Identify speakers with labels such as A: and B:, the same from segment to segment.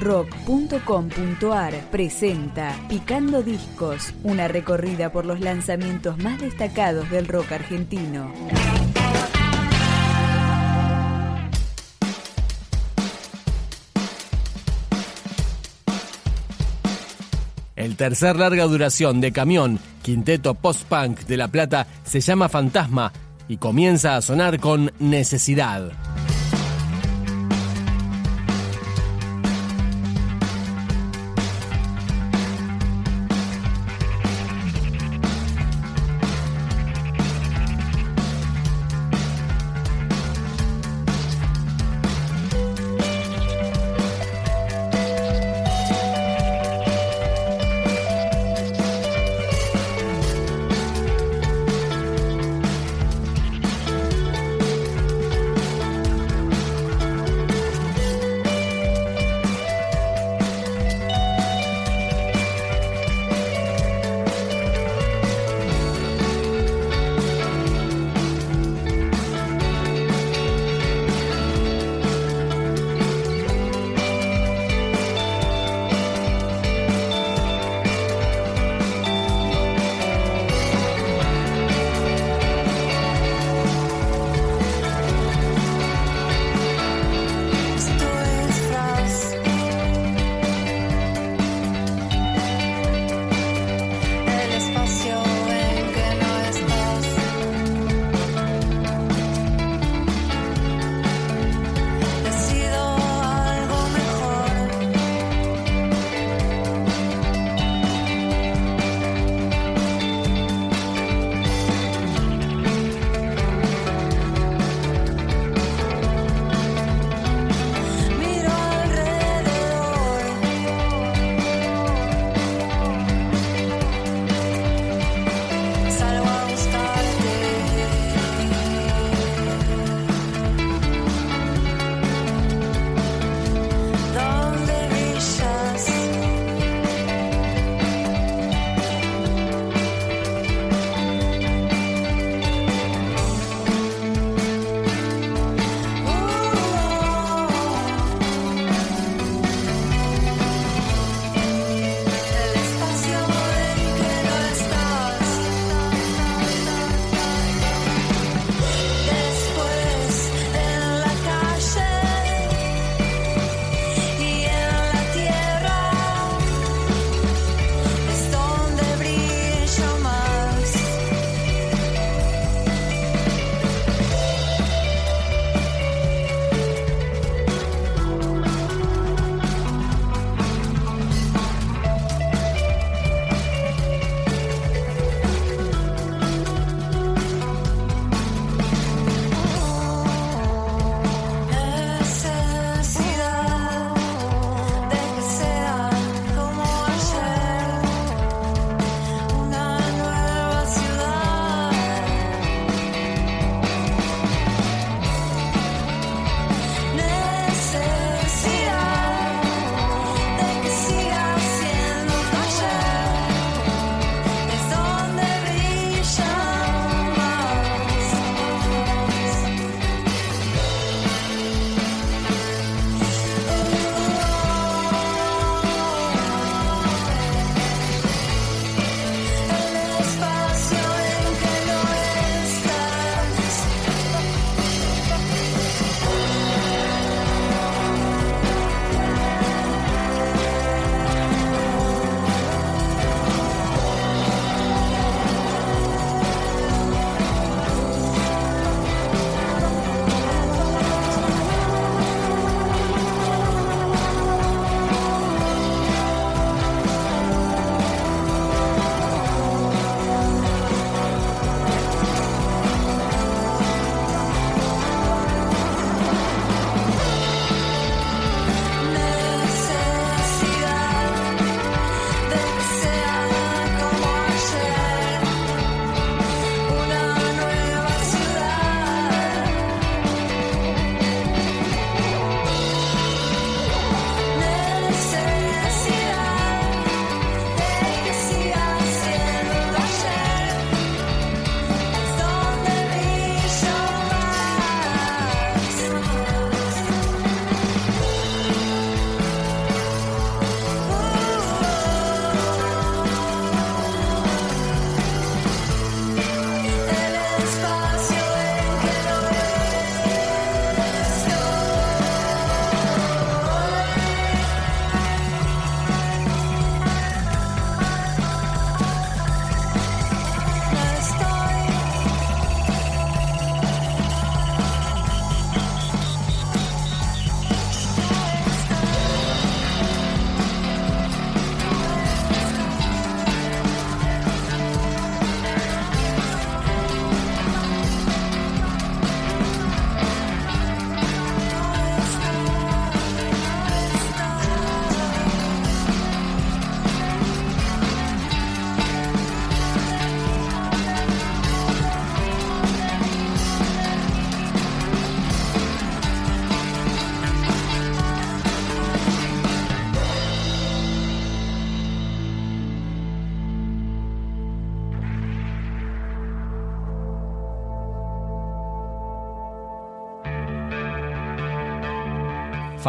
A: rock.com.ar presenta Picando Discos, una recorrida por los lanzamientos más destacados del rock argentino.
B: El tercer larga duración de Camión, quinteto post-punk de La Plata, se llama Fantasma y comienza a sonar con Necesidad.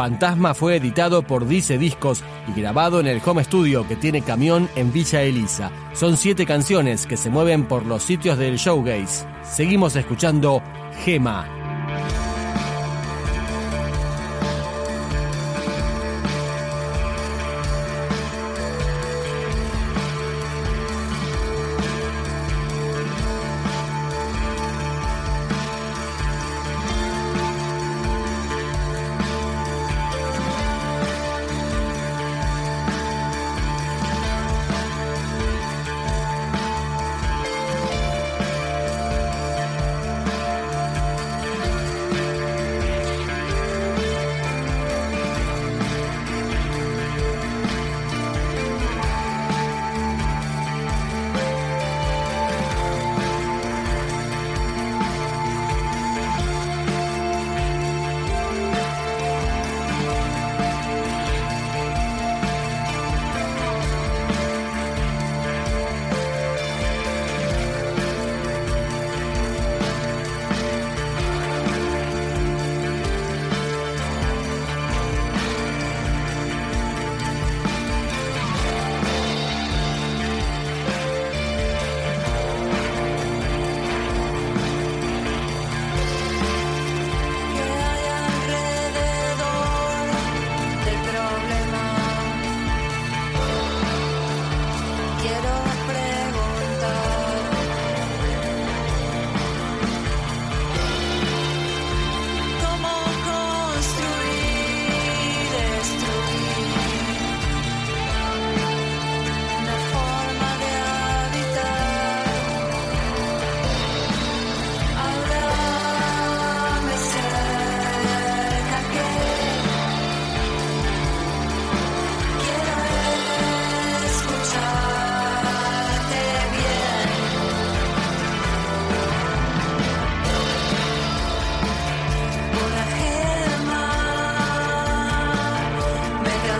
B: Fantasma fue editado por Dice Discos y grabado en el home studio que tiene camión en Villa Elisa. Son siete canciones que se mueven por los sitios del showgaze. Seguimos escuchando Gema.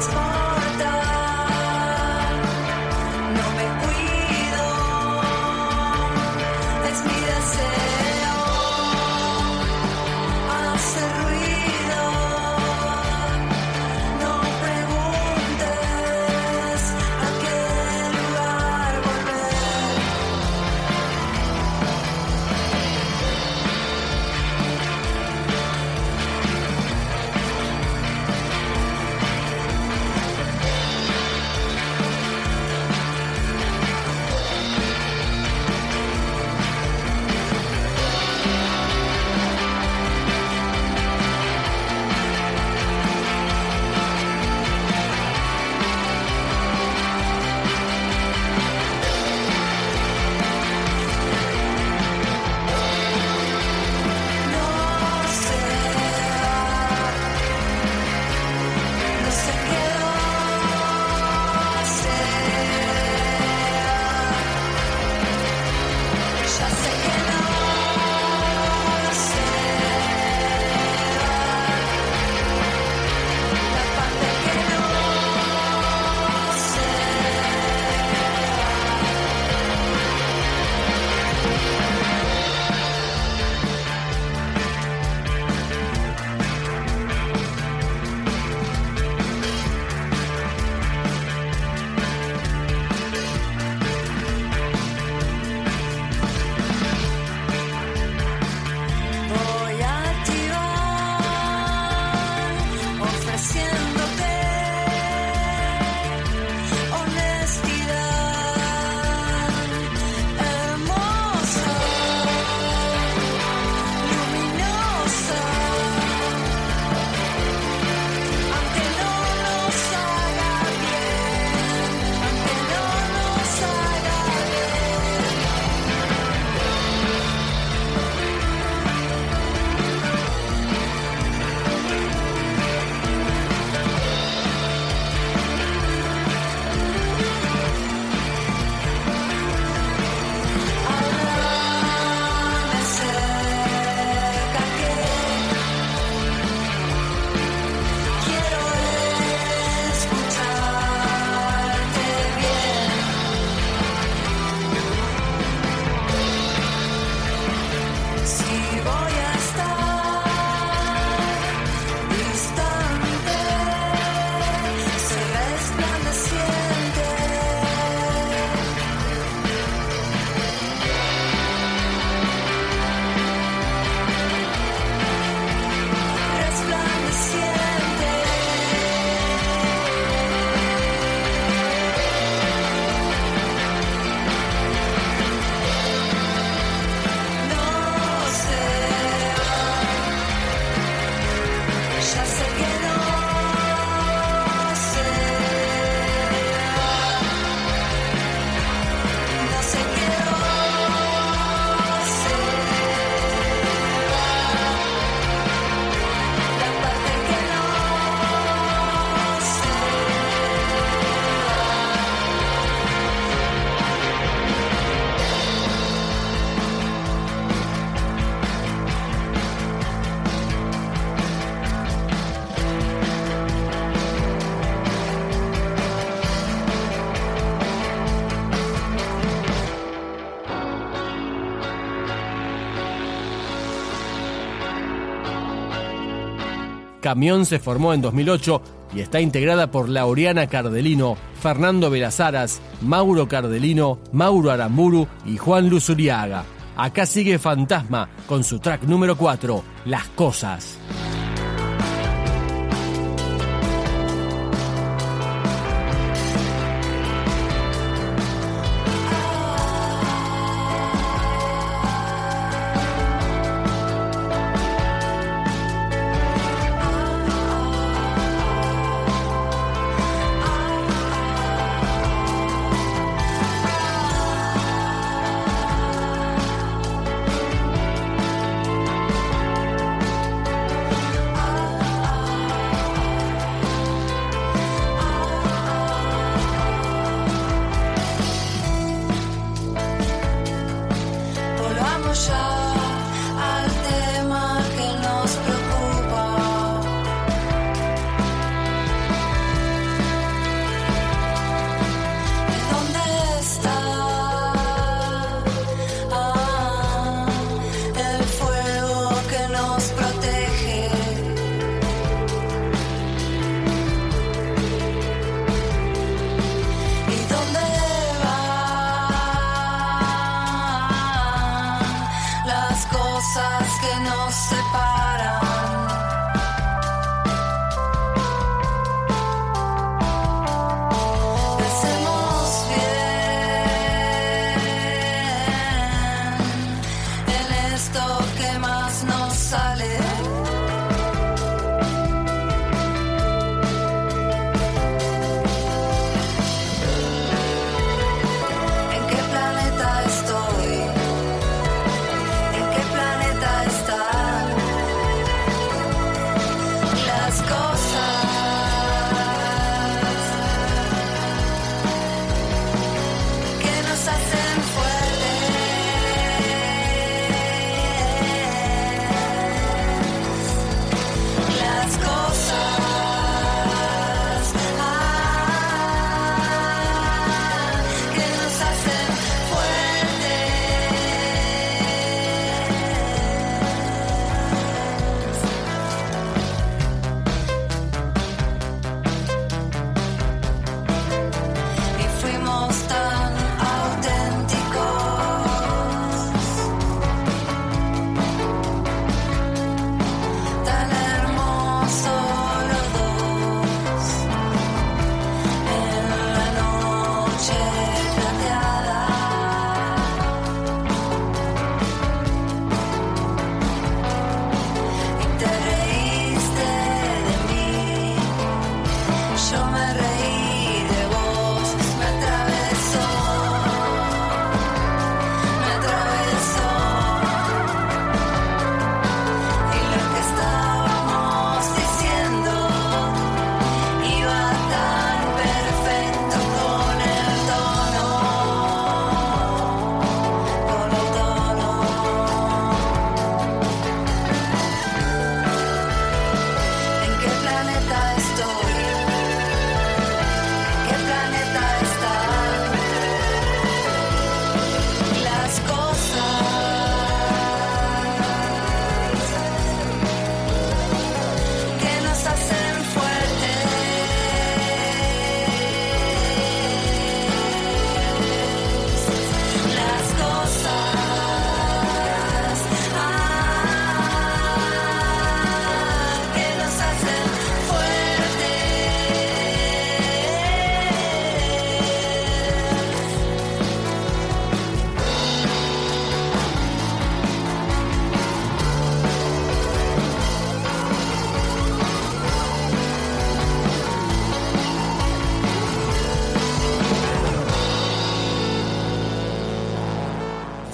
B: transform.
C: Camión se formó en 2008 y está integrada por Laureana Cardelino, Fernando Velazaras, Mauro Cardelino, Mauro Aramburu y Juan Luzuriaga. Acá sigue Fantasma con su track número 4, Las Cosas.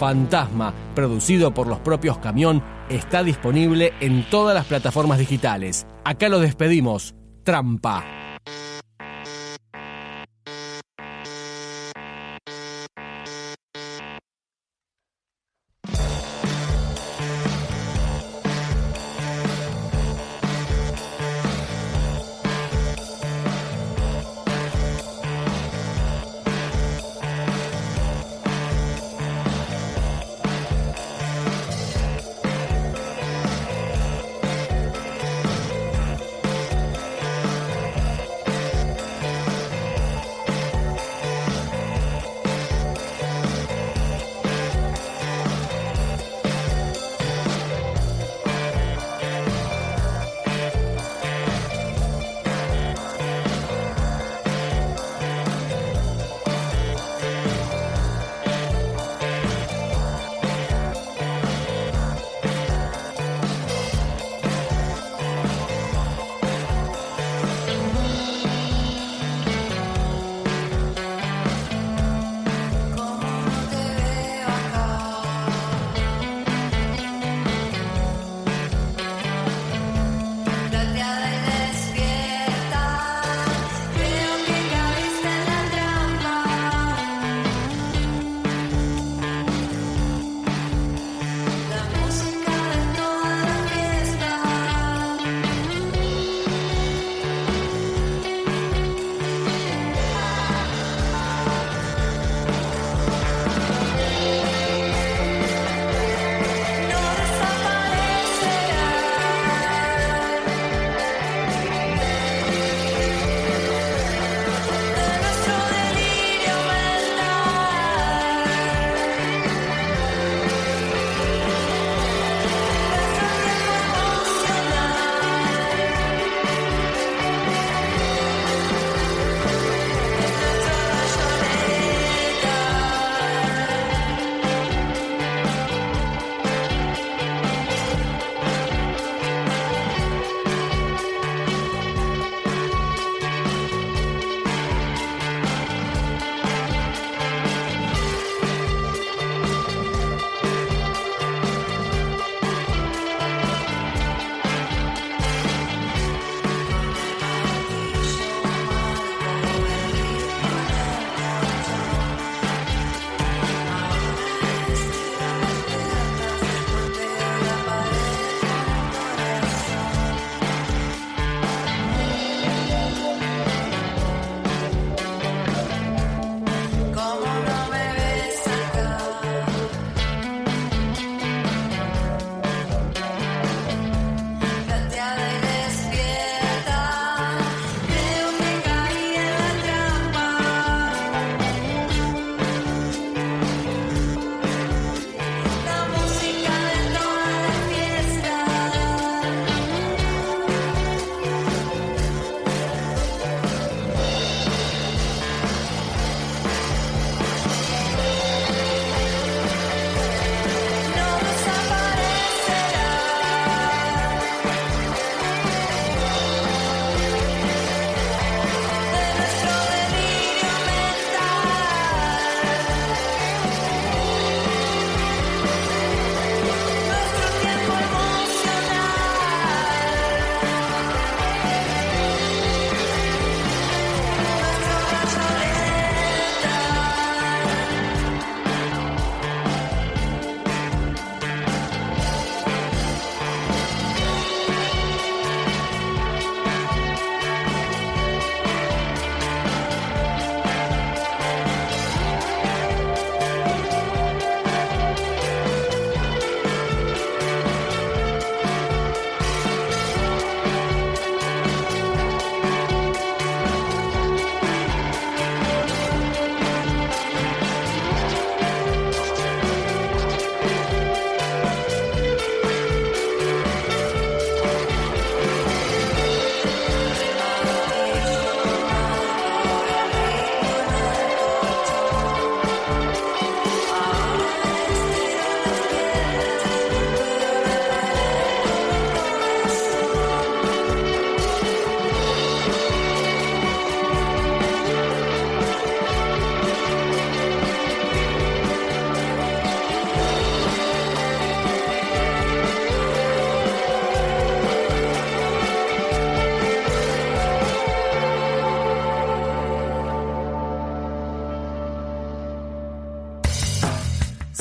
C: Fantasma, producido por los propios Camión, está disponible en todas las plataformas digitales. Acá lo despedimos. Trampa.